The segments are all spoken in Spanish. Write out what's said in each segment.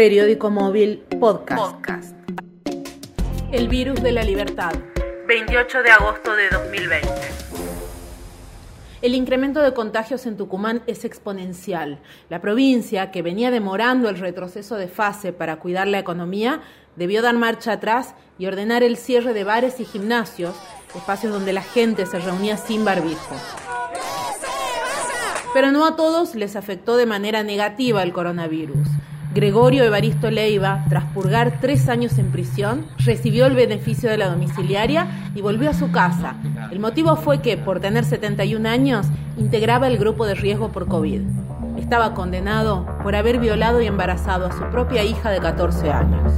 Periódico móvil podcast. El virus de la libertad. 28 de agosto de 2020. El incremento de contagios en Tucumán es exponencial. La provincia, que venía demorando el retroceso de fase para cuidar la economía, debió dar marcha atrás y ordenar el cierre de bares y gimnasios, espacios donde la gente se reunía sin barbijo. Pero no a todos les afectó de manera negativa el coronavirus. Gregorio Evaristo Leiva, tras purgar tres años en prisión, recibió el beneficio de la domiciliaria y volvió a su casa. El motivo fue que, por tener 71 años, integraba el grupo de riesgo por COVID. Estaba condenado por haber violado y embarazado a su propia hija de 14 años.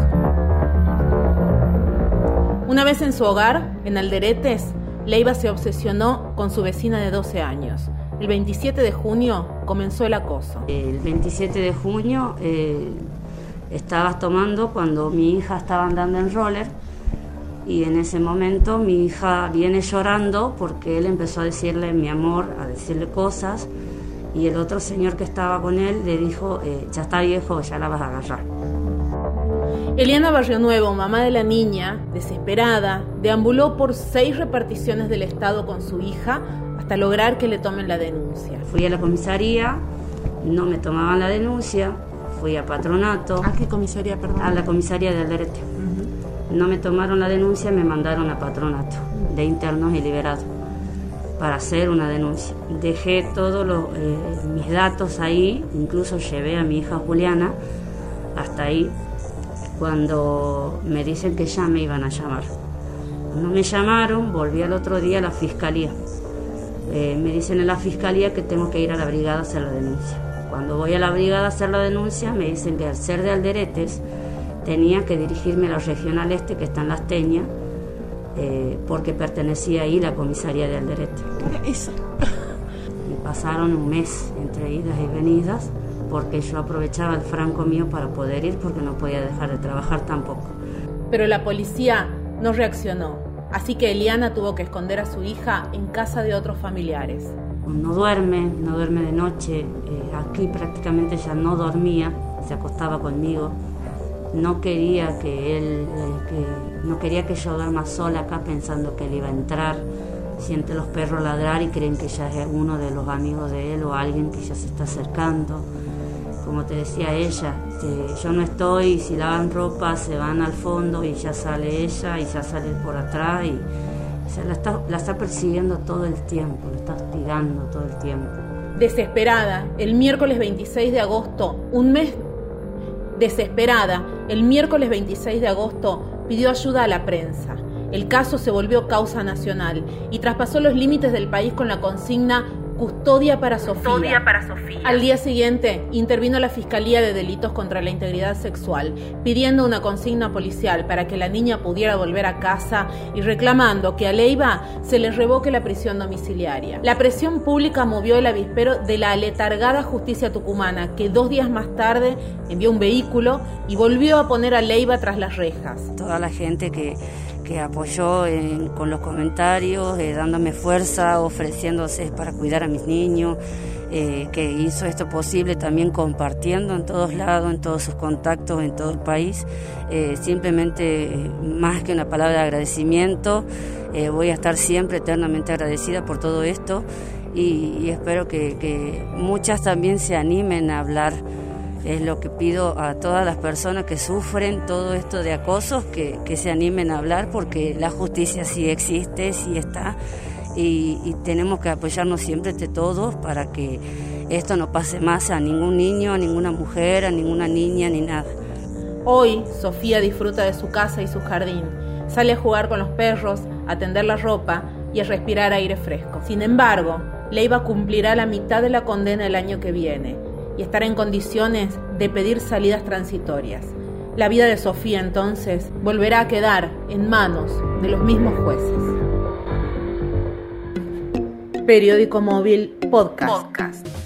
Una vez en su hogar, en Alderetes, Leiva se obsesionó con su vecina de 12 años. El 27 de junio comenzó el acoso. El 27 de junio eh, estaba tomando cuando mi hija estaba andando en roller y en ese momento mi hija viene llorando porque él empezó a decirle mi amor, a decirle cosas y el otro señor que estaba con él le dijo, eh, ya está viejo, ya la vas a agarrar. Eliana Barrio Nuevo, mamá de la niña, desesperada, deambuló por seis reparticiones del Estado con su hija hasta lograr que le tomen la denuncia. Fui a la comisaría, no me tomaban la denuncia, fui a patronato. ¿A qué comisaría, perdón? A la comisaría de Alderete. No me tomaron la denuncia, me mandaron a patronato de internos y liberados para hacer una denuncia. Dejé todos eh, mis datos ahí, incluso llevé a mi hija Juliana hasta ahí, cuando me dicen que ya me iban a llamar. No me llamaron, volví al otro día a la fiscalía. Eh, me dicen en la fiscalía que tengo que ir a la brigada a hacer la denuncia. Cuando voy a la brigada a hacer la denuncia, me dicen que al ser de Alderetes tenía que dirigirme a la regional este que está en Las Teñas, eh, porque pertenecía ahí la comisaría de Alderete. Me pasaron un mes entre idas y venidas porque yo aprovechaba el franco mío para poder ir porque no podía dejar de trabajar tampoco. Pero la policía no reaccionó. Así que Eliana tuvo que esconder a su hija en casa de otros familiares. No duerme, no duerme de noche. Eh, aquí prácticamente ya no dormía, se acostaba conmigo. No quería que él, eh, no quería que yo duerma sola acá pensando que él iba a entrar. Siente los perros ladrar y creen que ya es uno de los amigos de él o alguien que ya se está acercando como te decía ella, yo no estoy, si lavan ropa se van al fondo y ya sale ella y ya sale por atrás y la, está, la está persiguiendo todo el tiempo, la está hostigando todo el tiempo. Desesperada, el miércoles 26 de agosto, un mes desesperada, el miércoles 26 de agosto pidió ayuda a la prensa. El caso se volvió causa nacional y traspasó los límites del país con la consigna Custodia para Sofía. para Sofía. Al día siguiente intervino la Fiscalía de Delitos contra la Integridad Sexual, pidiendo una consigna policial para que la niña pudiera volver a casa y reclamando que a Leiva se le revoque la prisión domiciliaria. La presión pública movió el avispero de la aletargada justicia tucumana, que dos días más tarde envió un vehículo y volvió a poner a Leiva tras las rejas. Toda la gente que que apoyó con los comentarios, eh, dándome fuerza, ofreciéndose para cuidar a mis niños, eh, que hizo esto posible también compartiendo en todos lados, en todos sus contactos, en todo el país. Eh, simplemente, más que una palabra de agradecimiento, voy a estar siempre eternamente agradecida por todo esto y, espero que, que muchas también se animen a hablar es lo que pido a todas las personas que sufren todo esto de acosos, que, se animen a hablar porque la justicia sí existe, sí está y, tenemos que apoyarnos siempre entre todos para que esto no pase más a ningún niño, a ninguna mujer, a ninguna niña ni nada. Hoy Sofía disfruta de su casa y su jardín, sale a jugar con los perros, a tender la ropa y a respirar aire fresco. Sin embargo, Leiva cumplirá la mitad de la condena el año que viene y estar en condiciones de pedir salidas transitorias. La vida de Sofía entonces volverá a quedar en manos de los mismos jueces. Periódico móvil podcast. podcast.